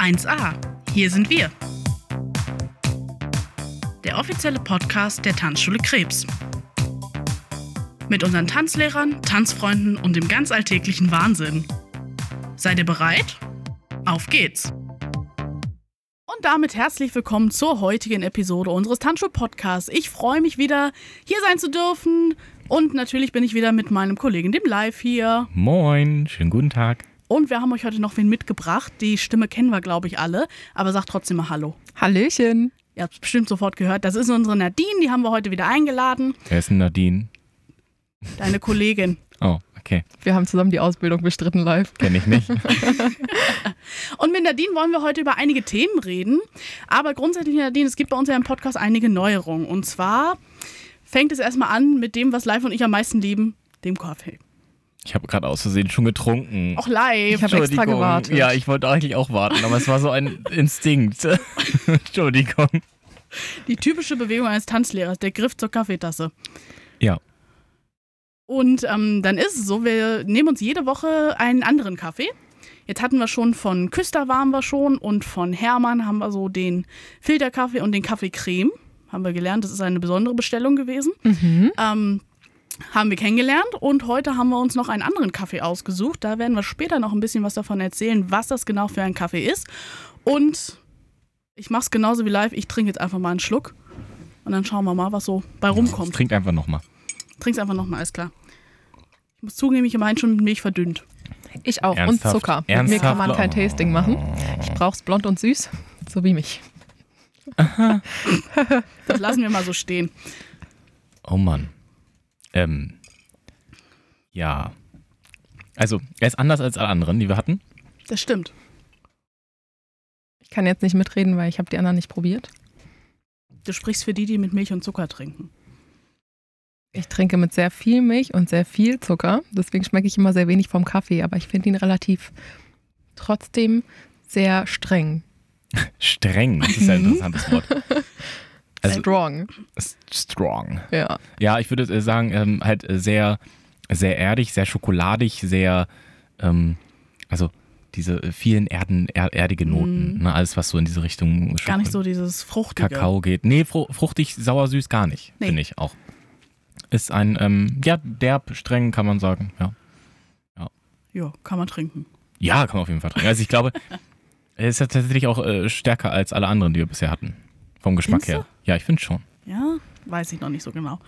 1a. Hier sind wir. Der offizielle Podcast der Tanzschule Krebs. Mit unseren Tanzlehrern, Tanzfreunden und dem ganz alltäglichen Wahnsinn. Seid ihr bereit? Auf geht's! Und damit herzlich willkommen zur heutigen Episode unseres Tanzschul-Podcasts. Ich freue mich wieder, hier sein zu dürfen. Und natürlich bin ich wieder mit meinem Kollegen, dem Live hier. Moin, schönen guten Tag. Und wir haben euch heute noch wen mitgebracht. Die Stimme kennen wir, glaube ich, alle. Aber sagt trotzdem mal Hallo. Hallöchen. Ihr habt es bestimmt sofort gehört. Das ist unsere Nadine. Die haben wir heute wieder eingeladen. Wer ist denn Nadine? Deine Kollegin. Oh, okay. Wir haben zusammen die Ausbildung bestritten live. Kenne ich nicht. Und mit Nadine wollen wir heute über einige Themen reden. Aber grundsätzlich, Nadine, es gibt bei uns ja im Podcast einige Neuerungen. Und zwar fängt es erstmal an mit dem, was Live und ich am meisten lieben, dem Kaffee. Ich habe gerade aus Versehen schon getrunken. Auch live. Ich habe extra gewartet. Ja, ich wollte eigentlich auch warten, aber es war so ein Instinkt. Entschuldigung. Die typische Bewegung eines Tanzlehrers, der Griff zur Kaffeetasse. Ja. Und ähm, dann ist es so, wir nehmen uns jede Woche einen anderen Kaffee. Jetzt hatten wir schon von Küster waren wir schon und von Hermann haben wir so den Filterkaffee und den Kaffeecreme. Haben wir gelernt, das ist eine besondere Bestellung gewesen. Mhm. Ähm, haben wir kennengelernt und heute haben wir uns noch einen anderen Kaffee ausgesucht. Da werden wir später noch ein bisschen was davon erzählen, was das genau für ein Kaffee ist. Und ich mache es genauso wie live. Ich trinke jetzt einfach mal einen Schluck und dann schauen wir mal, was so bei rumkommt. Trinkt einfach nochmal. Trink's einfach nochmal, alles klar. Ich muss zugeben, ich habe meinen schon mit Milch verdünnt. Ich auch. Ernsthaft? Und Zucker. Mit mir Ernsthaft? kann man kein Tasting machen. Ich brauch's blond und süß, so wie mich. Das lassen wir mal so stehen. Oh Mann. Ähm. Ja. Also, er ist anders als alle anderen, die wir hatten. Das stimmt. Ich kann jetzt nicht mitreden, weil ich habe die anderen nicht probiert. Du sprichst für die, die mit Milch und Zucker trinken. Ich trinke mit sehr viel Milch und sehr viel Zucker. Deswegen schmecke ich immer sehr wenig vom Kaffee, aber ich finde ihn relativ trotzdem sehr streng. Streng, das ist ja ein interessantes Wort. Also, Strong. strong. Ja. Ja, ich würde äh, sagen, ähm, halt äh, sehr, sehr erdig, sehr schokoladig, sehr, ähm, also diese äh, vielen Erden, er, erdige Noten. Mhm. Ne? Alles, was so in diese Richtung Gar nicht so dieses Fruchtige. Kakao geht. Nee, fru fruchtig, sauer, süß gar nicht, Nee. finde ich auch. Ist ein, ähm, ja, derb, streng, kann man sagen. Ja. Ja, kann man trinken. ja, kann man auf jeden Fall trinken. Also ich glaube, er ist ja tatsächlich auch äh, stärker als alle anderen, die wir bisher hatten. Vom Geschmack Findest her. Ja, ich finde schon. Ja, weiß ich noch nicht so genau.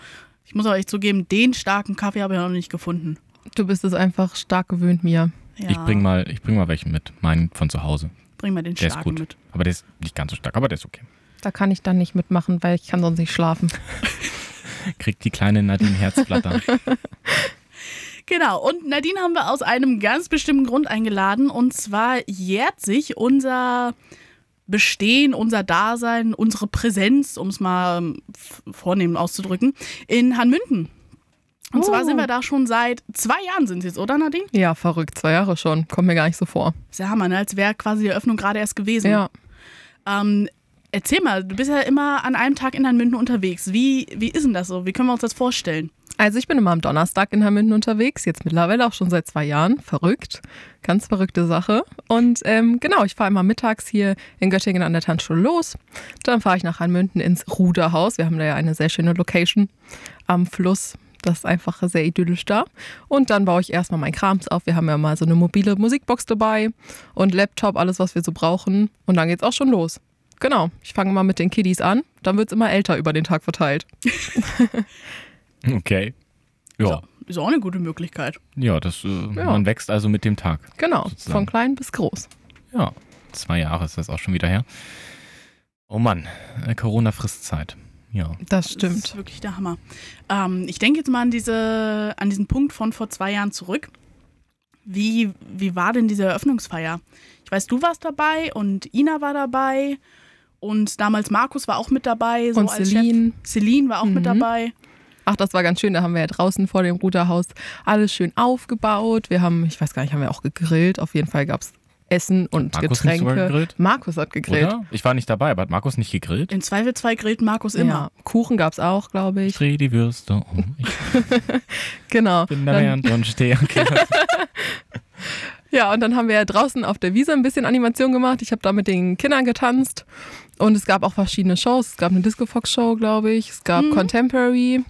Ich muss aber echt zugeben, den starken Kaffee habe ich noch nicht gefunden. Du bist es einfach stark gewöhnt, mir. Ja, Ich bring mal, ich bring mal welchen mit. Meinen von zu Hause. bring mal den Der ist starken gut. mit. Aber der ist nicht ganz so stark, aber der ist okay. Da kann ich dann nicht mitmachen, weil ich kann sonst nicht schlafen. Kriegt die kleine Nadine Herzflatter. Genau, und Nadine haben wir aus einem ganz bestimmten Grund eingeladen. Und zwar jährt sich unser Bestehen, unser Dasein, unsere Präsenz, um es mal ähm, vornehm auszudrücken, in Hanmünden. Und zwar Oh. sind wir da schon seit zwei Jahren sind es jetzt, oder Nadine? Ja, verrückt. Zwei Jahre schon. Kommt mir gar nicht so vor. Ist ja Hammer, ne? als wäre quasi die Eröffnung gerade erst gewesen. Ja. Ähm, erzähl mal, du bist ja immer an einem Tag in Hanmünden unterwegs. Wie, wie ist denn das so? Wie können wir uns das vorstellen? Also ich bin immer am Donnerstag in Hamilton unterwegs, jetzt mittlerweile auch schon seit zwei Jahren. Verrückt, ganz verrückte Sache. Und ähm, genau, ich fahre immer mittags hier in Göttingen an der Tanzschule los. Dann fahre ich nach Hanmünden ins Ruderhaus. Wir haben da ja eine sehr schöne Location am Fluss. Das ist einfach sehr idyllisch da. Und dann baue ich erstmal mein Krams auf. Wir haben ja mal so eine mobile Musikbox dabei und Laptop, alles, was wir so brauchen. Und dann geht's auch schon los. Genau, ich fange mal mit den Kiddies an. Dann wird's immer älter über den Tag verteilt. Okay. Ja, Ist auch eine gute Möglichkeit. ja, das, äh, man wächst also mit dem Tag. Genau, Sozusagen. von klein bis groß. Ja, zwei Jahre ist das auch schon wieder her. Oh Mann, äh, Corona frisst Zeit. Ja. Das Das stimmt. ist wirklich der Hammer. Ähm, ich denke jetzt mal an, diese, an diesen Punkt von vor zwei Jahren zurück. Wie, wie war denn diese Eröffnungsfeier? Ich weiß, du warst dabei und Ina war dabei und damals Markus war auch mit dabei. So Und als Celine. Chef. Celine war auch mit Mhm. dabei. Ach, das war ganz schön. Da haben wir ja draußen vor dem Ruderhaus alles schön aufgebaut. Wir haben, ich weiß gar nicht, haben wir auch gegrillt. Auf jeden Fall gab es Essen und Markus Getränke. gegrillt? Markus hat gegrillt. Oder? Ich war nicht dabei, aber hat Markus nicht gegrillt? Im Zweifelsfall grillt Markus immer. Ja. Kuchen gab es auch, glaube Ich ich. drehe die Würste um. Ich Genau. bin der Dann- Bernd und stehe. Okay. Ja, und dann haben wir draußen auf der Wiese ein bisschen Animation gemacht. Ich habe da mit den Kindern getanzt. Und es gab auch verschiedene Shows. Es gab eine Disco Fox Show, glaube ich. Es gab Contemporary.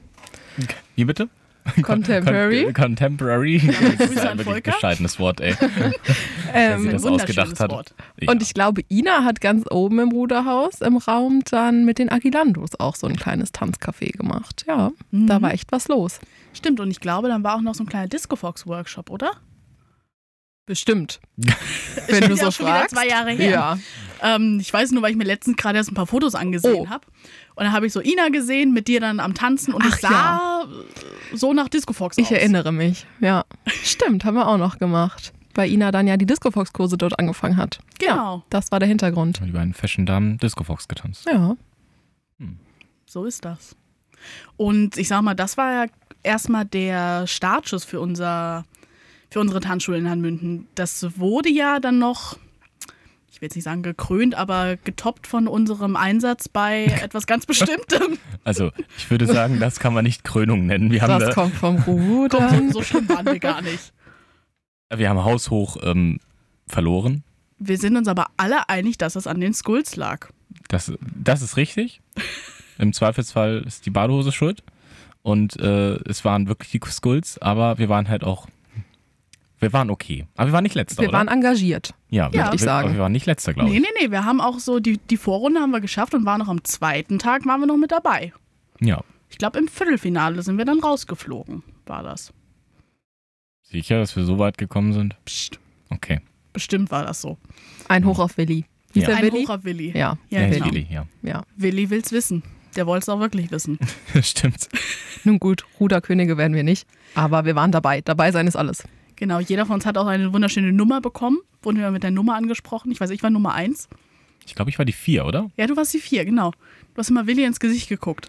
Wie bitte? Contemporary. Con Contemporary. Das ist ein wirklich bescheidenes Wort, ey. Wer sich Ähm, das ausgedacht hat. Wort. Ja. Und ich glaube, Ina hat ganz oben im Ruderhaus im Raum dann mit den Aguilandos auch so ein kleines Tanzcafé gemacht. Ja, Mhm. da war echt was los. Stimmt, und ich glaube, dann war auch noch so ein kleiner Disco Fox Workshop, oder? Bestimmt. Wenn du ja so schon wieder fragst. zwei Jahre her. Ja. Ähm, ich weiß nur, weil ich mir letztens gerade erst ein paar Fotos angesehen Oh. habe. Und dann habe ich so Ina gesehen, mit dir dann am Tanzen und Ach es sah so nach Disco Fox Ich aus. erinnere mich. Ja. Stimmt, haben wir auch noch gemacht. Weil Ina dann ja die Disco Fox Kurse dort angefangen hat. Genau, Das war der Hintergrund. Die beiden Fashion-Damen Disco Fox getanzt. Ja. so ist das. Und ich sag mal, das war ja erstmal der Startschuss für unser für unsere Tanzschule in Hanmünden. Das wurde ja dann noch, ich will jetzt nicht sagen gekrönt, aber getoppt von unserem Einsatz bei etwas ganz Bestimmtem. Also, ich würde sagen, das kann man nicht Krönung nennen. Wir haben, Das da, kommt vom so, so schlimm waren wir gar nicht. wir haben haushoch ähm, verloren. Wir sind uns aber alle einig, dass es an den Skulls lag. Das, das ist richtig. Im Zweifelsfall ist die Badehose schuld. Und äh, es waren wirklich die Skulls, aber wir waren halt auch. Wir waren okay. Aber wir waren nicht letzter, Wir oder? waren engagiert. ja, wir, würd ich sagen. aber wir waren nicht letzter, glaube Nee, ich. nee, nee, wir haben auch so, die, die Vorrunde haben wir geschafft und waren noch am zweiten Tag, waren wir noch mit dabei. Ja. Ich glaube, im Viertelfinale sind wir dann rausgeflogen, war das. Sicher, dass wir so weit gekommen sind? Psst, Okay. bestimmt war das so. Ein Hoch auf Willi. Hieß Ja. Ein Willi? Hoch auf Willi. Ja, Ja, Ja, genau. Willi, ja. ja. Willi will's wissen. Der wollte es auch wirklich wissen. Stimmt. Nun gut, Ruderkönige werden wir nicht. Aber wir waren dabei. Dabei sein ist alles. Genau, jeder von uns hat auch eine wunderschöne Nummer bekommen. Wurden wir mit der Nummer angesprochen. Ich weiß, ich war Nummer eins. Ich glaube, ich war die vier, oder? Ja, du warst die vier, genau. Du hast immer Willi ins Gesicht geguckt.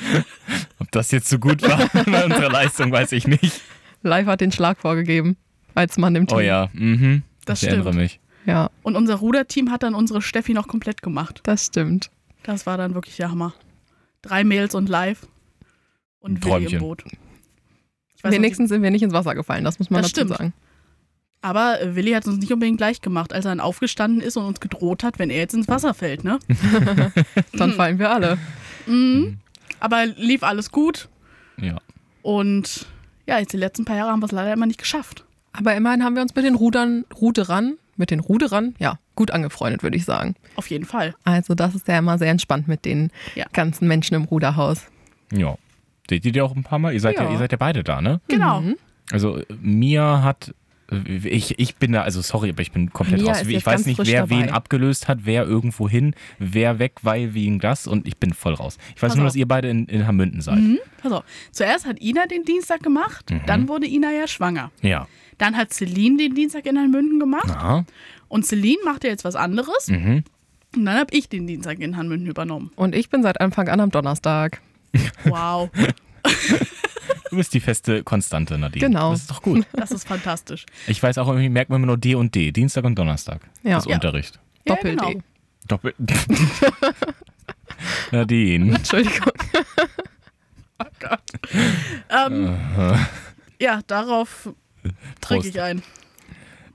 Ob das jetzt so gut war bei unserer Leistung, weiß ich nicht. Live hat den Schlag vorgegeben. Als Mann im Team. Oh ja, mhm. Das ich erinnere stimmt. mich. Ja, Und unser Ruderteam hat dann unsere Steffi noch komplett gemacht. das stimmt. Das war dann wirklich der Hammer. Drei Mails und live. Und Ein Willi im Boot. Ich weiß Wenigstens sind wir nicht ins Wasser gefallen, das muss man Das dazu stimmt. sagen. Aber äh, Willi hat uns nicht unbedingt gleich gemacht, als er dann aufgestanden ist und uns gedroht hat, wenn er jetzt ins Wasser fällt, ne? Dann fallen wir alle. Mhm. Aber lief alles gut. Ja. Und ja, jetzt die letzten paar Jahre haben wir es leider immer nicht geschafft. Aber immerhin haben wir uns mit den Rudern, Ruderern, mit den Ruderern, ja, gut angefreundet, würde ich sagen. Auf jeden Fall. Also das ist ja immer sehr entspannt mit den Ja. ganzen Menschen im Ruderhaus. Ja. Seht ihr die auch ein paar Mal? Ihr seid ja, Ja. ihr seid ja beide da, ne? Genau. Mhm. Also äh, Mia hat ich, ich bin da, also sorry, aber ich bin komplett Mia raus. Ich weiß nicht, wer dabei. wen abgelöst hat, wer irgendwo hin, wer weg, weil wegen das und ich bin voll raus. Ich weiß Pass nur, auf. dass ihr beide in, in Hamünden seid. Mhm. Pass auf. Zuerst hat Ina den Dienstag gemacht, Mhm. dann wurde Ina ja schwanger. Ja. Dann hat Celine den Dienstag in Hanmünden gemacht Aha. und Celine machte jetzt was anderes Mhm. und dann habe ich den Dienstag in Hanmünden übernommen. Und ich bin seit Anfang an am Donnerstag. Wow, Du bist die feste Konstante, Nadine. Genau. Das ist doch gut. das ist fantastisch. Ich weiß auch irgendwie, merkt man immer nur D und D, Dienstag und Donnerstag. Ja. Das ist Ja. Unterricht. Ja, Doppel-D. genau. Doppel. Nadine. Entschuldigung. Ähm, Äh, ja, darauf trinke ich ein.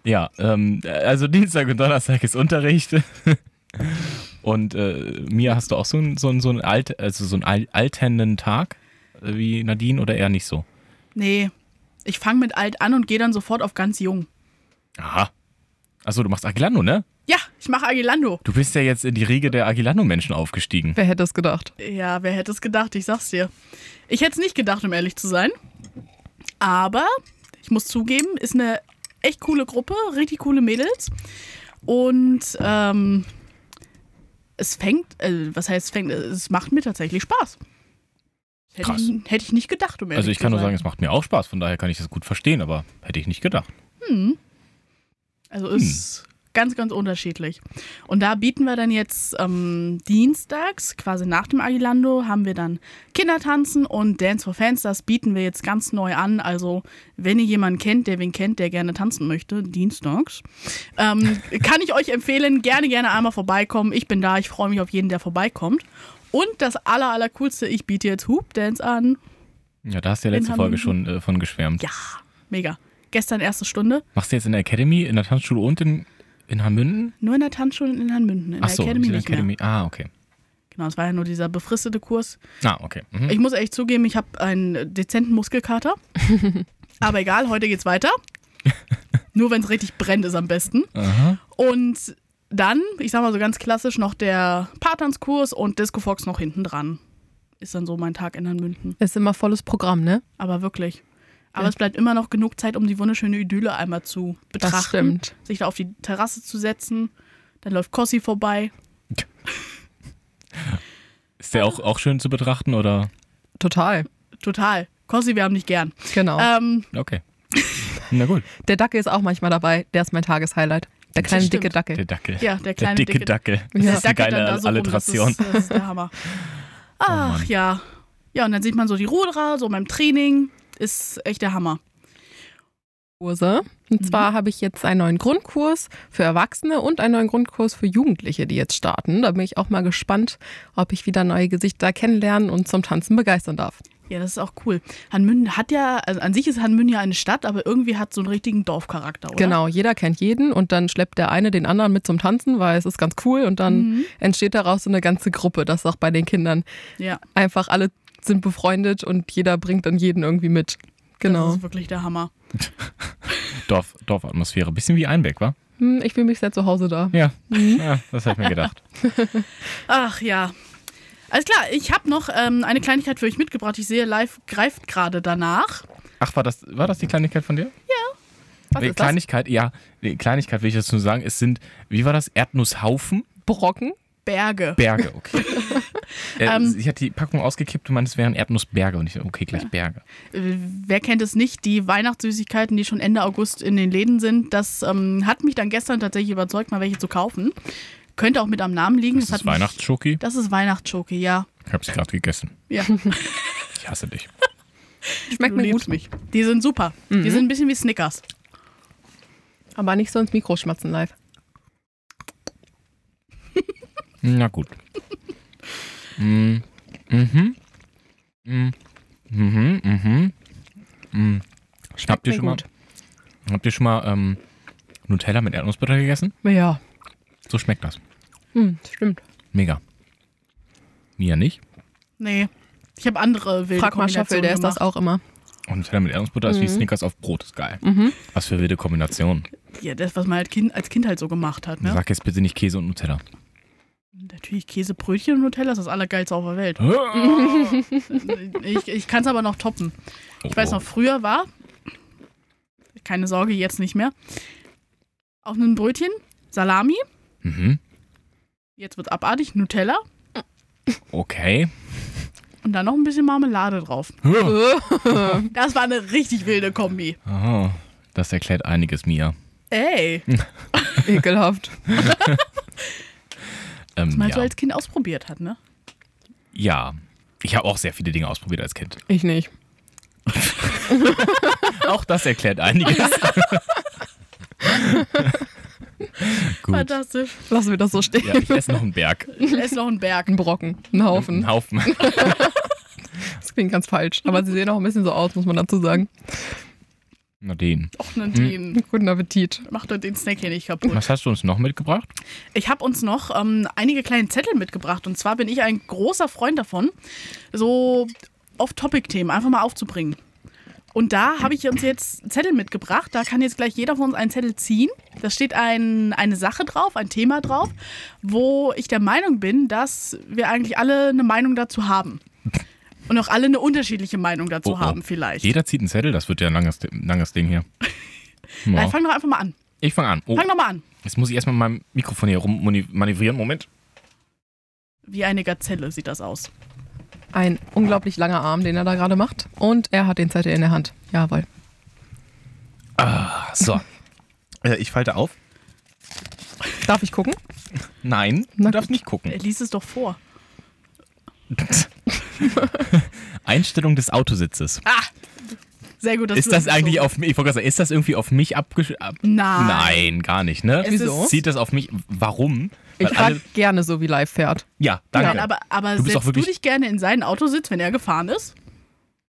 Ja, ähm, also Dienstag und Donnerstag ist Unterricht. Und äh, Mia, hast du auch so einen so so einen alt, also so einen al- alternden Tag wie Nadine oder eher nicht so? Nee, ich fange mit alt an und gehe dann sofort auf ganz jung. Aha. Achso, du machst Agilano, ne? Ja, ich mache Agilando. Du bist ja jetzt in die Riege der Agilano-Menschen aufgestiegen. Wer hätte es gedacht? Ja, wer hätte es gedacht, ich sag's dir. Ich hätte es nicht gedacht, um ehrlich zu sein. Aber ich muss zugeben, ist eine echt coole Gruppe, richtig coole Mädels. Und ähm, es fängt, äh, was heißt fängt, es macht mir tatsächlich Spaß. Hätte Krass. ich, hätte ich nicht gedacht, um Also ich kann nur sagen, es macht mir auch Spaß, von daher kann ich das gut verstehen, aber hätte ich nicht gedacht. Hm. Also ist ganz, ganz unterschiedlich. Und da bieten wir dann jetzt ähm, dienstags, quasi nach dem Agilando, haben wir dann Kindertanzen und Dance for Fans. Das bieten wir jetzt ganz neu an. Also wenn ihr jemanden kennt, der wen kennt, der gerne tanzen möchte, dienstags, ähm, kann ich euch empfehlen, gerne, gerne einmal vorbeikommen. Ich bin da, ich freue mich auf jeden, der vorbeikommt. Und das aller, aller coolste, ich biete jetzt Hoop Dance an. Ja, da hast du ja letzte Folge schon äh, von geschwärmt. Ja, mega. Gestern erste Stunde. Machst du jetzt in der Academy, in der Tanzschule und in, in Hamünden? Nur in der Tanzschule in Hanmünden. In Ach der so, Academy in der nicht mehr. Academy. Ah, okay. Genau, es war ja nur dieser befristete Kurs. Ah, okay. Mhm. Ich muss echt zugeben, ich habe einen dezenten Muskelkater. Aber egal, heute geht's weiter. Nur wenn es richtig brennt, ist am besten. Aha. Und dann, ich sag mal so ganz klassisch, noch der Paartanzkurs und Disco Fox noch hinten dran. Ist dann so mein Tag in Hanmünden. Ist immer volles Programm, ne? Aber wirklich. Aber Ja. es bleibt immer noch genug Zeit, um die wunderschöne Idylle einmal zu betrachten. Das stimmt. Sich da auf die Terrasse zu setzen. Dann läuft Kossi vorbei. Ist der auch, auch schön zu betrachten oder? Total. Total. Kossi, wir haben dich gern. Genau. Ähm, Okay. Na gut. Der Dackel ist auch manchmal dabei. Der ist mein Tageshighlight. Der kleine stimmt. dicke Dackel. Der Dackel. ja, der der kleine dicke, dicke Dackel. Das Ja. ist eine geile da so rum, Alliteration. Das ist, das ist der Hammer. Ach Mann. ja. Ja, und dann sieht man so die Ruderer, so beim Training. Ist echt der Hammer. Kurse. Und Mhm. zwar habe ich jetzt einen neuen Grundkurs für Erwachsene und einen neuen Grundkurs für Jugendliche, die jetzt starten. Da bin ich auch mal gespannt, ob ich wieder neue Gesichter kennenlernen und zum Tanzen begeistern darf. Ja, das ist auch cool. Hanmünden hat ja, also an sich ist Hanmünden ja eine Stadt, aber irgendwie hat so einen richtigen Dorfcharakter, oder? Genau, jeder kennt jeden und dann schleppt der eine den anderen mit zum Tanzen, weil es ist ganz cool und dann Mhm. entsteht daraus so eine ganze Gruppe. Das ist auch bei den Kindern. Ja, Einfach alle sind befreundet und jeder bringt dann jeden irgendwie mit. das Genau. ist wirklich der Hammer. Dorf, Dorfatmosphäre. Bisschen wie Einbeck, wa? Hm, Ich fühle mich sehr zu Hause da. Ja. Mhm. ja das hab ich mir gedacht. Ach ja. Alles klar, ich habe noch ähm, eine Kleinigkeit für euch mitgebracht. Ich sehe, live greift gerade danach. Ach, war das, war das die Kleinigkeit von dir? Was Die ist das? Kleinigkeit, ja, die Kleinigkeit will ich dazu sagen, es sind, wie war das? Erdnusshaufen? Brocken? Berge. Berge, okay. äh, Ähm. sie hat die Packung ausgekippt und meinte, es wären Erdnussberge. Und ich so, okay, gleich Berge. Äh, Wer kennt es nicht? Die Weihnachtssüßigkeiten, die schon Ende August in den Läden sind. Das ähm, hat mich dann gestern tatsächlich überzeugt, mal welche zu kaufen. Könnte auch mit am Namen liegen. Das hat ist Weihnachtsschoki. Das ist Weihnachtsschoki, ja. Ich habe sie gerade gegessen. ja. Ich hasse dich. Schmeckt du mir liebst gut. mich. Die sind super. Die sind ein bisschen wie Snickers. Aber nicht so ins Mikro schmatzen live. Na gut. Mm, Mhm. Mm, Mhm. Mhm. Mm. Habt ihr mir schon mal, gut. habt ihr schon mal ähm, Nutella mit Erdnussbutter gegessen? Ja, So schmeckt das. hm, stimmt. Mega. Mia nicht. Nee. Ich habe andere wilde Frag mal Scheffel, Kombinationen der ist das auch immer. Und Nutella mit Erdnussbutter ist wie Mhm. Snickers auf Brot. Ist geil. Mhm. Was für wilde Kombination. Ja, das, was man halt kind, als Kind halt so gemacht hat. Ne? Sag jetzt bitte nicht Käse und Nutella. Natürlich Käsebrötchen und Nutella ist das Allergeilste auf der Welt. Oh. Ich, ich kann es aber noch toppen. Ich weiß noch, früher war, keine Sorge, jetzt nicht mehr, auf einem Brötchen Salami, Mhm. jetzt wird abartig, Nutella Okay. und dann noch ein bisschen Marmelade drauf. Das war eine richtig wilde Kombi. Oh, das erklärt einiges, Mia. Ey, Ekelhaft. Ähm, mal ja. so als Kind ausprobiert hat, ne? ja. Ich habe auch sehr viele Dinge ausprobiert als Kind. Ich nicht. Auch das erklärt einiges. Gut. Fantastisch. Lassen wir das so stehen. Ja, ich esse noch einen Berg. Es ist noch ein Berg. Ein Brocken, ein Haufen. Einen Haufen. Das klingt ganz falsch. Aber sie sehen auch ein bisschen so aus, muss man dazu sagen. Na den. Och, Nadine. Guten Appetit. Macht doch den Snack hier nicht kaputt. Was hast du uns noch mitgebracht? Ich habe uns noch ähm, einige kleine Zettel mitgebracht. Und zwar bin ich ein großer Freund davon, so Off-Topic-Themen einfach mal aufzubringen. Und da habe ich uns jetzt Zettel mitgebracht. Da kann jetzt gleich jeder von uns einen Zettel ziehen. Da steht ein, eine Sache drauf, ein Thema drauf, wo ich der Meinung bin, dass wir eigentlich alle eine Meinung dazu haben. Und auch alle eine unterschiedliche Meinung dazu Oh, oh. haben, vielleicht. Jeder zieht einen Zettel, das wird ja ein langes, langes Ding hier. Nein, Wow. fang doch einfach mal an. Ich fange an. Oh, Fang doch mal an. jetzt muss ich erstmal meinem Mikrofon hier rummanövrieren. Moment. Wie eine Gazelle sieht das aus. Ein unglaublich langer Arm, den er da gerade macht. Und er hat den Zettel in der Hand. Jawohl. Ah, so. Äh, ich falte auf. Darf ich gucken? Nein, Na du darfst nicht gucken. Er liest es doch vor. Einstellung des Autositzes. Sehr gut, dass ist du das so- eigentlich auf mich, ich wollte sagen, ist das irgendwie auf mich abgesch... Ab Nein. Nein, gar nicht, ne? Es Wieso? Zieht das auf mich, warum? Ich frage gerne so, wie live fährt. ja, danke. Nein, aber, aber Du bist setzt auch wirklich- du dich gerne in seinen Autositz, wenn er gefahren ist?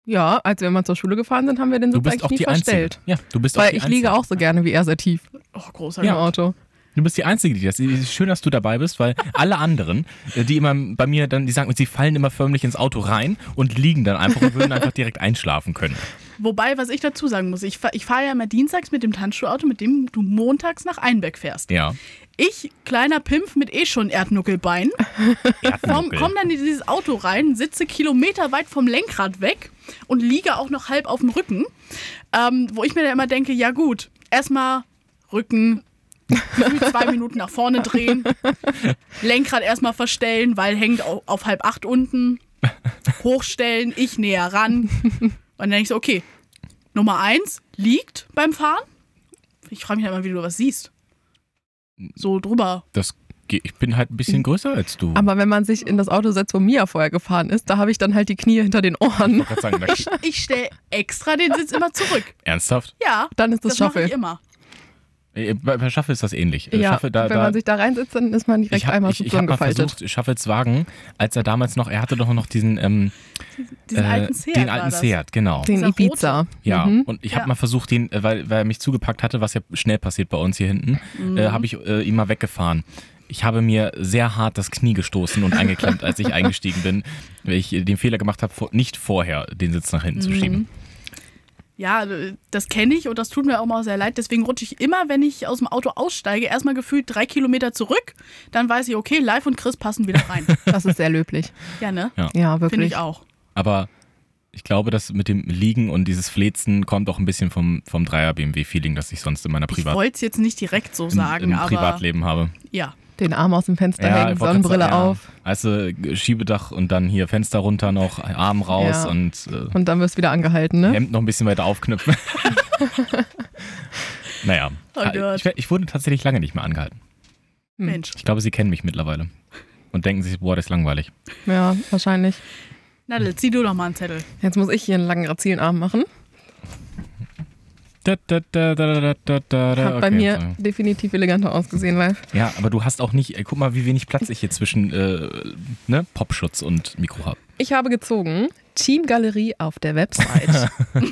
Ja, als wir mal zur Schule gefahren sind, haben wir den Du Sitz bist eigentlich auch nie die Einzige. verstellt. Ja, du bist auch Weil die ich Einzige. liege auch so gerne wie er sehr tief Oh, im großartig. Auto. Du bist die Einzige, die das. Schön, dass du dabei bist, weil alle anderen, äh, die immer bei mir dann, die sagen, sie fallen immer förmlich ins Auto rein und liegen dann einfach und würden einfach direkt einschlafen können. Wobei, was ich dazu sagen muss, ich, ich fahre ja immer dienstags mit dem Tanzschuhauto, mit dem du montags nach Einbeck fährst. Ja. Ich, kleiner Pimpf mit eh schon Erdnuckelbein, komm, Erdnuckel. komm dann in dieses Auto rein, sitze kilometerweit vom Lenkrad weg und liege auch noch halb auf dem Rücken. Ähm, wo ich mir dann immer denke, ja gut, erstmal Rücken, zwei Minuten nach vorne drehen, Lenkrad erstmal verstellen, weil hängt auf, auf halb acht unten, hochstellen, ich näher ran. Und dann denke ich so, okay, Nummer eins liegt beim Fahren. Ich frage mich halt immer, wie du was siehst. So drüber. Das, ge- ich bin halt ein bisschen größer als du. Aber wenn man sich in das Auto setzt, wo Mia vorher gefahren ist, da habe ich dann halt die Knie hinter den Ohren. Ich Ich, stelle extra den Sitz immer zurück. ernsthaft? Ja, Dann ist das, das mache ich Shuffle. immer. Äh, Bei, bei Shuffle ist das ähnlich. Äh, Ja, Shuffle, da, wenn da, man sich da reinsetzt, dann ist man direkt ich habe einmal ich, ich hab mal versucht, Shuffles Wagen, als er damals noch, er hatte doch noch diesen, ähm, Diesen äh, alten Seat den alten. Seat, genau. Den Dieser Ibiza. Ja, Mhm. und ich habe Ja. mal versucht, den, weil, weil er mich zugepackt hatte, was ja schnell passiert bei uns hier hinten, Mhm. äh, habe ich äh, ihn mal weggefahren. Ich habe mir sehr hart das Knie gestoßen und eingeklemmt, als ich eingestiegen bin, weil ich den Fehler gemacht habe, nicht vorher den Sitz nach hinten zu Mhm. schieben. Ja, das kenne ich und das tut mir auch mal sehr leid. Deswegen rutsche ich immer, wenn ich aus dem Auto aussteige, erstmal gefühlt drei Kilometer zurück. Dann weiß ich, okay, Live und Chris passen wieder rein. Das ist sehr löblich. ja, ne? Ja, Finde wirklich. ich auch. Aber ich glaube, dass mit dem Liegen und dieses Flezen kommt auch ein bisschen vom, vom Dreier-BMW-Feeling, das ich sonst in meiner Ich Privat wollte es jetzt nicht direkt so sagen, im, im aber Privatleben habe. ja. Den Arm aus dem Fenster Ja, hängen, Sonnenbrille sagen, auf Ja. Weißt du, Schiebedach und dann hier Fenster runter noch, Arm raus Ja. und äh, und dann wirst du wieder angehalten, ne? Hemd noch ein bisschen weiter aufknüpfen. naja, Oh Gott. ich, ich wurde tatsächlich lange nicht mehr angehalten. Hm. Mensch. Ich glaube, sie kennen mich mittlerweile und denken sich, boah, das ist langweilig. Ja, wahrscheinlich. Nadel, zieh du doch mal einen Zettel. Jetzt muss ich hier einen langen grazilen Arm machen. Da, da, da, da, da, da, da, da. Hat bei mir sorry. definitiv eleganter ausgesehen, weil Ja, aber du hast auch nicht, ey, guck mal, wie wenig Platz ich hier zwischen äh, ne, Popschutz und Mikro habe. ich habe gezogen Teamgalerie auf der Website.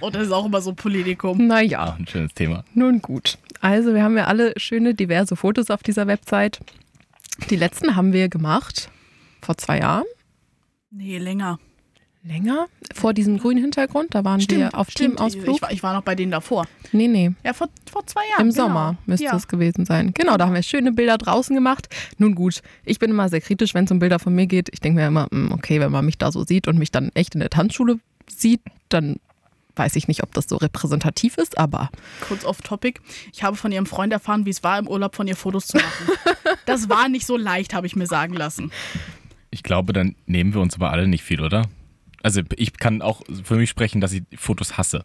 Oh, das ist auch immer so ein Politikum. naja, Auch ein schönes Thema. nun gut. Also wir haben ja alle schöne, diverse Fotos auf dieser Website. Die letzten haben wir gemacht vor zwei Jahren. Nee, länger. Länger? Vor diesem grünen Hintergrund, da waren wir auf stimmt. Teamausflug. Ich, war- ich war noch bei denen davor. nee, nee. Ja, vor, vor zwei Jahren. Im genau. Sommer müsste ja. es gewesen sein. Genau, da haben wir schöne Bilder draußen gemacht. Nun gut, ich bin immer sehr kritisch, wenn es um Bilder von mir geht. Ich denke mir immer, hm, okay, wenn man mich da so sieht und mich dann echt in der Tanzschule sieht, dann weiß ich nicht, ob das so repräsentativ ist, aber Kurz off Topic. Ich habe von ihrem Freund erfahren, wie es war, im Urlaub von ihr Fotos zu machen. das war nicht so leicht, habe ich mir sagen lassen. Ich glaube, dann nehmen wir uns aber alle nicht viel, oder? Also ich kann auch für mich sprechen, dass ich Fotos hasse.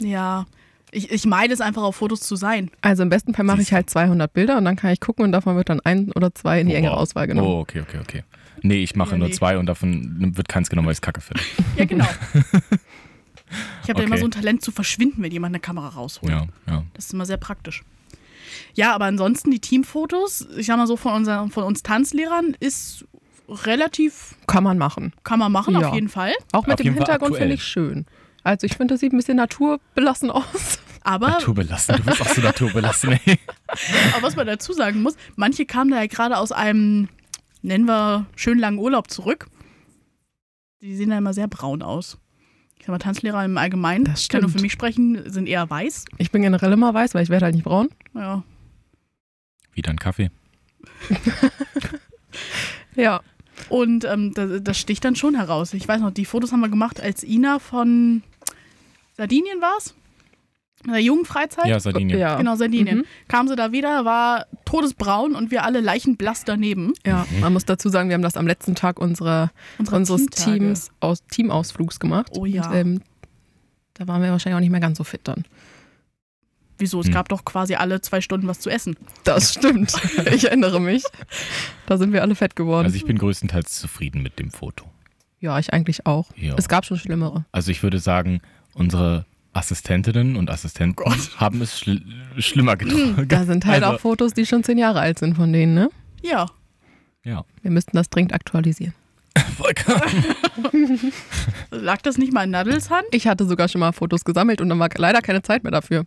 Ja. Ich, ich meide es einfach, auf Fotos zu sein. also im besten Fall mache ich halt 200 Bilder und dann kann ich gucken und davon wird dann ein oder zwei in die engere wow. Auswahl genommen. Oh, okay, okay, okay. Nee, ich mache Ja, nur nee. zwei und davon wird keins genommen, weil ich es kacke finde. Ja, genau. Ich habe da immer Okay. so ein Talent zu verschwinden, wenn jemand eine Kamera rausholt. Ja, ja. Das ist immer sehr praktisch. Ja, aber ansonsten die Teamfotos, ich sag mal so von, unseren, von uns Tanzlehrern, ist relativ, Kann man machen. kann man machen, Ja. auf jeden Fall. Auch mit Auf dem Hintergrund finde ich schön. Also ich finde, das sieht ein bisschen naturbelassen aus. Aber, Naturbelassen, du bist auch so naturbelassen, ey. aber was man dazu sagen muss, manche kamen da ja gerade aus einem, nennen wir, schön langen Urlaub zurück. Die sehen da immer sehr braun aus. Ich sag mal, Tanzlehrer im Allgemeinen, Das ich kann nur für mich sprechen, sind eher weiß. Ich bin generell immer weiß, weil ich werde halt nicht braun. Ja. Wieder ein Kaffee. Ja. Und ähm, das, das sticht dann schon heraus. Ich weiß noch, die Fotos haben wir gemacht, als Ina von Sardinien war es? Der Jugendfreizeit? Ja, Sardinien. Ja. Genau, Sardinien. Mhm. Kam sie da wieder, war todesbraun und wir alle leichenblass daneben. Ja, man muss dazu sagen, wir haben das am letzten Tag unserer, Unsere unseres Teamtage. Teams aus Teamausflugs gemacht. Oh ja. Und, ähm, da waren wir wahrscheinlich auch nicht mehr ganz so fit dann. Wieso? Es Hm. gab doch quasi alle zwei Stunden was zu essen. Das stimmt. ich erinnere mich. Da sind wir alle fett geworden. Also ich bin größtenteils zufrieden mit dem Foto. ja, ich eigentlich auch. Ja. Es gab schon schlimmere. Also ich würde sagen, unsere Assistentinnen und Assistenten haben es schl schlimmer getroffen. Da sind halt also, auch Fotos, die schon zehn Jahre alt sind von denen, ne? Ja. Ja. Wir müssten das dringend aktualisieren. Volker. Lag das nicht mal in Nadels Hand? Ich hatte sogar schon mal Fotos gesammelt und dann war leider keine Zeit mehr dafür.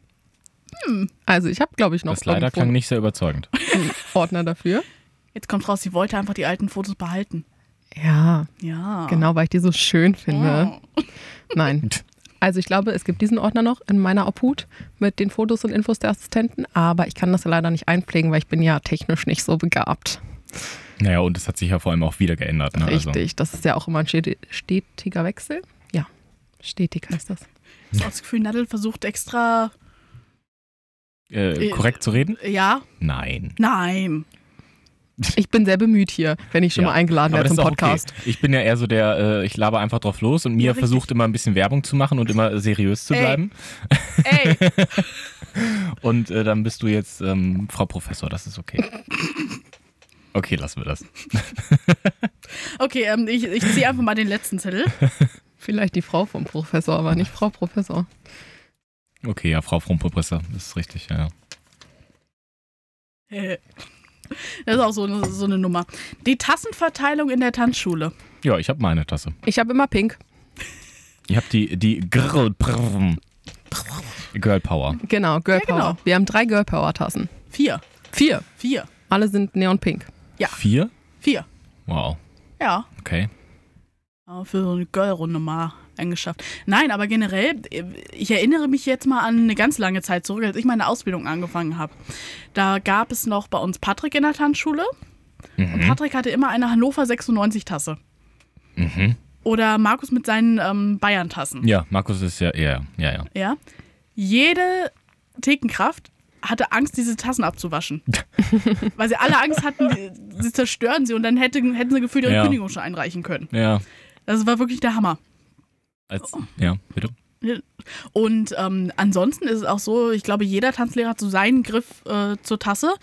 Also ich habe, glaube ich, noch Das leider irgendwo klang nicht sehr überzeugend. Ordner dafür. Jetzt kommt raus, sie wollte einfach die alten Fotos behalten. Ja, Ja. genau, weil ich die so schön finde. Oh. Nein. Also ich glaube, es gibt diesen Ordner noch in meiner Obhut mit den Fotos und Infos der Assistenten, aber ich kann das leider nicht einpflegen, weil ich bin ja technisch nicht so begabt. Naja, und es hat sich ja vor allem auch wieder geändert. Ne? Richtig, das ist ja auch immer ein steti- stetiger Wechsel. Ja, stetig heißt das. Ich habe das Gefühl, Nadel versucht extra. Also, äh, korrekt zu reden? Ja, Nein. nein. Ich bin sehr bemüht hier, wenn ich schon Ja, mal eingeladen werde zum Podcast. okay. Ich bin ja eher so der, äh, ich laber einfach drauf los und mir Ja, versucht immer ein bisschen Werbung zu machen und immer seriös zu Ey. bleiben. Ey, Und äh, dann bist du jetzt ähm, Frau Professor, das ist okay. Okay, lassen wir das. okay, ähm, ich, ich ziehe einfach mal den letzten Zettel. Vielleicht die Frau vom Professor, aber nicht Frau Professor. Okay, ja, Frau Professor, das ist richtig, ja. Äh, Das ist auch so eine, so eine Nummer. Die Tassenverteilung in der Tanzschule. Ja, ich habe meine Tasse. Ich habe immer pink. Ich habe die, die Girl, Girl Power. Genau, Girl Ja, genau. Power. Wir haben drei Girl Power Tassen. Vier. Vier. Vier. Alle sind neon pink. Ja. Vier? Vier. Wow, Ja. okay. Aber für so eine Girl-Runde mal eingeschafft. Nein, aber generell, ich erinnere mich jetzt mal an eine ganz lange Zeit zurück, als ich meine Ausbildung angefangen habe. Da gab es noch bei uns Patrick in der Tanzschule. Und Mhm. Patrick hatte immer eine Hannover 96-Tasse. Mhm. Oder Markus mit seinen ähm, Bayern-Tassen. Ja, Markus ist ja, ja, ja, ja. Ja. Jede Thekenkraft hatte Angst, diese Tassen abzuwaschen. Weil sie alle Angst hatten, sie zerstören sie und dann hätten, hätten sie gefühlt ihre Ja. Kündigung schon einreichen können. Ja, Das war wirklich der Hammer. Als, ja, bitte. Und ähm, ansonsten ist es auch so, ich glaube, jeder Tanzlehrer hat so seinen Griff äh, zur Tasse.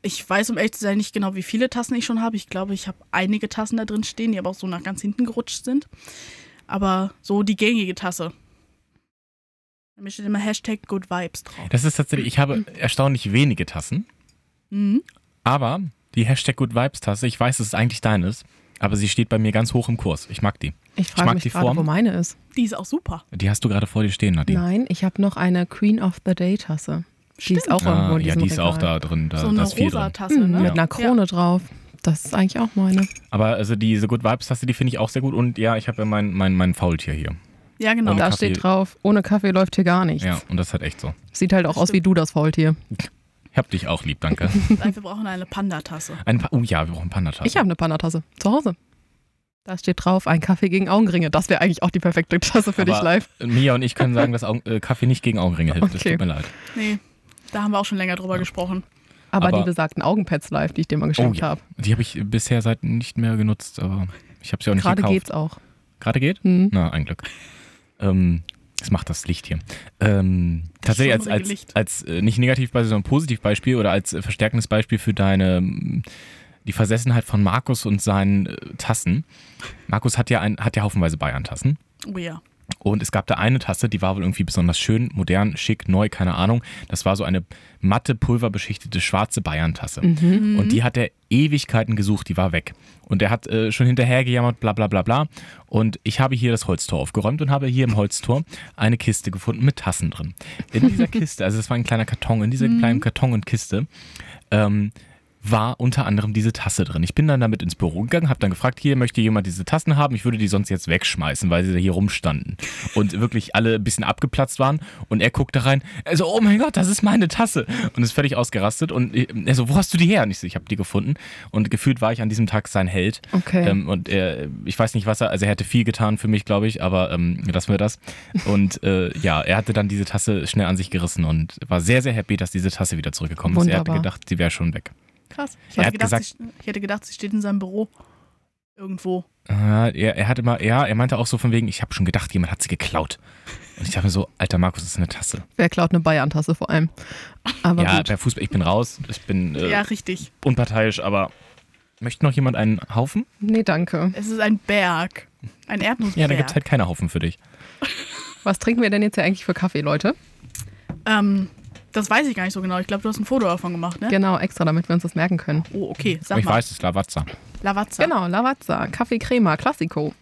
Ich weiß, um ehrlich zu sein, nicht genau, wie viele Tassen ich schon habe. Ich glaube, ich habe einige Tassen da drin stehen, die aber auch so nach ganz hinten gerutscht sind. Aber so die gängige Tasse. Da steht immer Hashtag Good Vibes drauf. Das ist tatsächlich, ich habe erstaunlich wenige Tassen, Mhm. aber die Hashtag Good Vibes Tasse, ich weiß, dass es eigentlich deines, aber sie steht bei mir ganz hoch im Kurs. Ich mag die. Ich frage mag mich die gerade, Form. wo meine ist. Die ist auch super. Die hast du gerade vor dir stehen, Nadine. Nein, ich habe noch eine Queen of the Day Tasse. Die ist auch irgendwo Ah, in ja, die ist auch Regal. da drin. Da, so eine rosa drin. Tasse, Mhm, ne? Mit einer Krone drauf. Das ist eigentlich auch meine. Aber also diese Good Vibes Tasse, die finde ich auch sehr gut. Und ja, ich habe ja mein, mein, mein Faultier hier. Ja, genau. Und da Kaffee. steht drauf, ohne Kaffee läuft hier gar nichts. Ja, und das ist halt echt so. Sieht halt auch Das aus wie du, das Faultier. Ich hab dich auch lieb, danke. Nein, wir brauchen eine Panda-Tasse. Ein pa oh ja, wir brauchen Panda-Tasse. Ich habe eine Panatasse zu Hause. Da steht drauf, ein Kaffee gegen Augenringe. Das wäre eigentlich auch die perfekte Tasse für dich Aber live. Mia und ich können sagen, dass Augen, äh, Kaffee nicht gegen Augenringe hilft. Das Okay. tut mir leid. Nee, da haben wir auch schon länger drüber gesprochen. Aber, Aber- die besagten Augenpads live, die ich dir mal geschenkt Oh ja. habe. Die habe ich bisher seit nicht mehr genutzt, aber ich habe sie auch nicht Gerade gekauft. geht's auch. Gerade geht? Hm. Na, ein Glück. Ähm, das macht das Licht hier. Ähm, tatsächlich als, als, Licht. als äh, nicht Negativbeispiel, sondern Positivbeispiel oder als äh, verstärkendes Beispiel für deine ähm, die Versessenheit von Markus und seinen äh, Tassen. Markus hat ja ein, hat ja haufenweise Bayern-Tassen. Oh ja. Und es gab da eine Tasse, die war wohl irgendwie besonders schön, modern, schick, neu, keine Ahnung. Das war so eine matte, pulverbeschichtete schwarze Bayern-Tasse. Mhm. Und die hat er Ewigkeiten gesucht, die war weg. Und er hat äh, schon hinterher gejammert, bla bla bla bla. Und ich habe hier das Holztor aufgeräumt und habe hier im Holztor eine Kiste gefunden mit Tassen drin. In dieser Kiste, also es war ein kleiner Karton, in dieser kleinen Karton und Kiste, ähm, war unter anderem diese Tasse drin. Ich bin dann damit ins Büro gegangen, habe dann gefragt, hier möchte jemand diese Tassen haben? Ich würde die sonst jetzt wegschmeißen, weil sie da hier rumstanden und wirklich alle ein bisschen abgeplatzt waren. Und er guckte rein, er so, oh mein Gott, das ist meine Tasse und ist völlig ausgerastet. Und er so, wo hast du die her? Und ich so, ich habe die gefunden. Und gefühlt war ich an diesem Tag sein Held. Okay. Ähm, und er, ich weiß nicht, was er, also er hätte viel getan für mich, glaube ich, aber ähm, lassen wir das. Und äh, ja, er hatte dann diese Tasse schnell an sich gerissen und war sehr, sehr happy, dass diese Tasse wieder zurückgekommen ist. Er hatte Wunderbar. gedacht, sie wäre schon weg. Krass. Ich, Er hätte hat gedacht, gesagt- sie, ich hätte gedacht, sie steht in seinem Büro. Irgendwo. Ja, er, er hatte mal, ja, er meinte auch so von wegen, ich habe schon gedacht, jemand hat sie geklaut. Und ich dachte mir so, alter Markus, das ist eine Tasse. Wer klaut eine Bayern-Tasse vor allem? Aber ja, gut. bei Fußball, ich bin raus, ich bin äh, Ja, richtig. unparteiisch, aber möchte noch jemand einen Haufen? Nee, danke. Es ist ein Berg. Ein Erdnussberg. Ja, da gibt es halt keine Haufen für dich. Was trinken wir denn jetzt hier eigentlich für Kaffee, Leute? ähm, das weiß ich gar nicht so genau. Ich glaube, du hast ein Foto davon gemacht, ne? Genau, extra, damit wir uns das merken können. Oh, okay. Sag ich mal. weiß, es ist Lavazza. Lavazza. Genau, Lavazza, Kaffee Crema, Classico.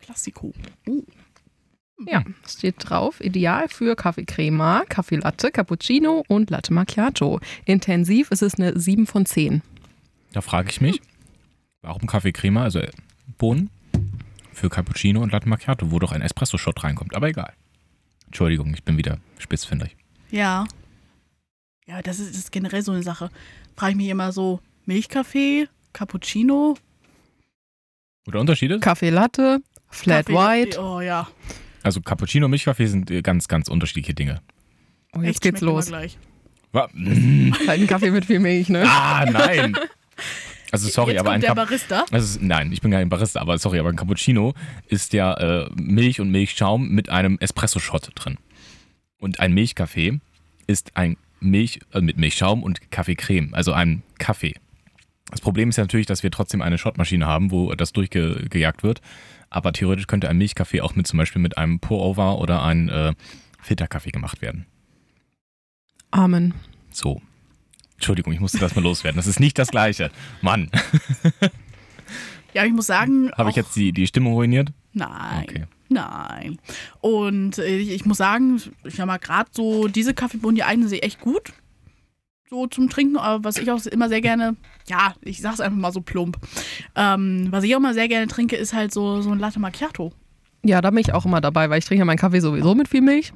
Klassiko. Uh. Ja, steht drauf, ideal für Kaffee Crema, Kaffee Latte, Cappuccino und Latte Macchiato. Intensiv ist es eine 7 von 10. Da frage ich mich, warum Kaffee Crema, also Bohnen, für Cappuccino und Latte Macchiato, wo doch ein Espresso-Shot reinkommt. Aber egal. Entschuldigung, ich bin wieder spitzfindig. Ja. Ja, das ist, das ist generell so eine Sache. Frage ich mich immer so, Milchkaffee, Cappuccino, Oder Unterschiede? Kaffee Latte, Flat Kaffee- White. Oh ja. Also Cappuccino und Milchkaffee sind äh, ganz, ganz unterschiedliche Dinge. Oh, jetzt Echt, geht's los. Halt ein Kaffee mit viel Milch, ne? Ah, nein. Also sorry, Jetzt aber ein der Barista. also, nein, ich bin kein Barista, aber sorry, aber ein Cappuccino ist ja äh, Milch und Milchschaum mit einem Espresso-Shot drin. Und ein Milchkaffee ist ein Milch äh, mit Milchschaum und Kaffeecreme, also ein Kaffee. Das Problem ist ja natürlich, dass wir trotzdem eine Shotmaschine haben, wo das durchgejagt wird. Aber theoretisch könnte ein Milchkaffee auch mit zum Beispiel mit einem Pour-Over oder einem äh, Filterkaffee gemacht werden. Amen. So. Entschuldigung, ich musste das mal loswerden. Das ist nicht das Gleiche. Mann, Ja, ich muss sagen. habe ich jetzt die, die Stimmung ruiniert? Nein. Okay. Nein. Und äh, ich, ich muss sagen, ich sag mal, gerade so diese Kaffeebohnen, die eignen sich echt gut. So zum Trinken, aber was ich auch immer sehr gerne, ja, ich sag's einfach mal so plump. Ähm, was ich auch immer sehr gerne trinke, ist halt so, so ein Latte Macchiato. Ja, da bin ich auch immer dabei, weil ich trinke ja meinen Kaffee sowieso mit viel Milch.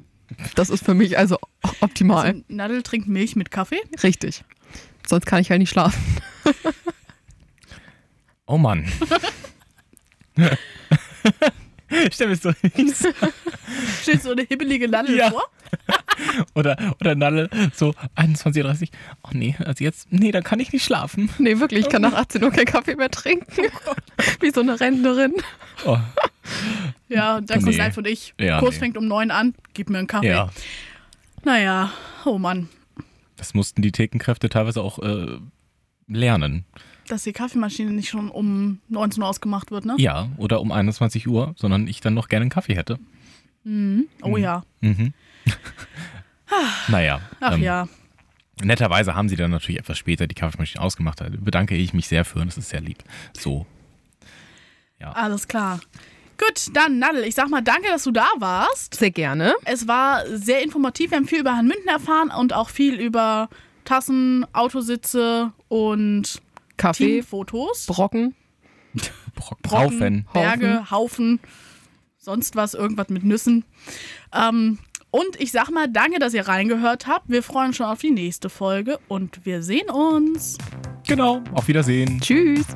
Das ist für mich also optimal. Also, Nadel trinkt Milch mit Kaffee. Richtig. Sonst kann ich halt nicht schlafen. Oh Mann. Stell mir so Steht so eine hibbelige Nadel Ja. vor. oder oder Nalle so 21:30. Oh nee, also jetzt nee, da kann ich nicht schlafen. Nee, wirklich, ich kann nach 18 Uhr keinen Kaffee mehr trinken. Wie so eine Rentnerin. Oh, Ja, und dann Nee. kommst du einfach und ich. Ja, Kurs nee. fängt um neun an, gib mir einen Kaffee. ja, Naja, oh Mann, das mussten die Thekenkräfte teilweise auch äh, lernen. Dass die Kaffeemaschine nicht schon um 19 Uhr ausgemacht wird, ne? Ja, oder um 21 Uhr, sondern ich dann noch gerne einen Kaffee hätte. Mhm. Oh ja. Mhm. naja. Ach ähm, ja. Netterweise haben sie dann natürlich etwas später die Kaffeemaschine ausgemacht. Da bedanke ich mich sehr für, das ist sehr lieb. So. Alles klar. Gut, dann Nadel, ich sag mal danke, dass du da warst. Sehr gerne. Es war sehr informativ. Wir haben viel über Herrn Münden erfahren und auch viel über Tassen, Autositze und Kaffee, Teamfotos. Brocken. Brocken, Brocken, Haufen. Berge, Haufen, sonst was, irgendwas mit Nüssen. Ähm, und ich sag mal, danke, dass ihr reingehört habt. Wir freuen uns schon auf die nächste Folge und wir sehen uns. Genau. Auf Wiedersehen. Tschüss.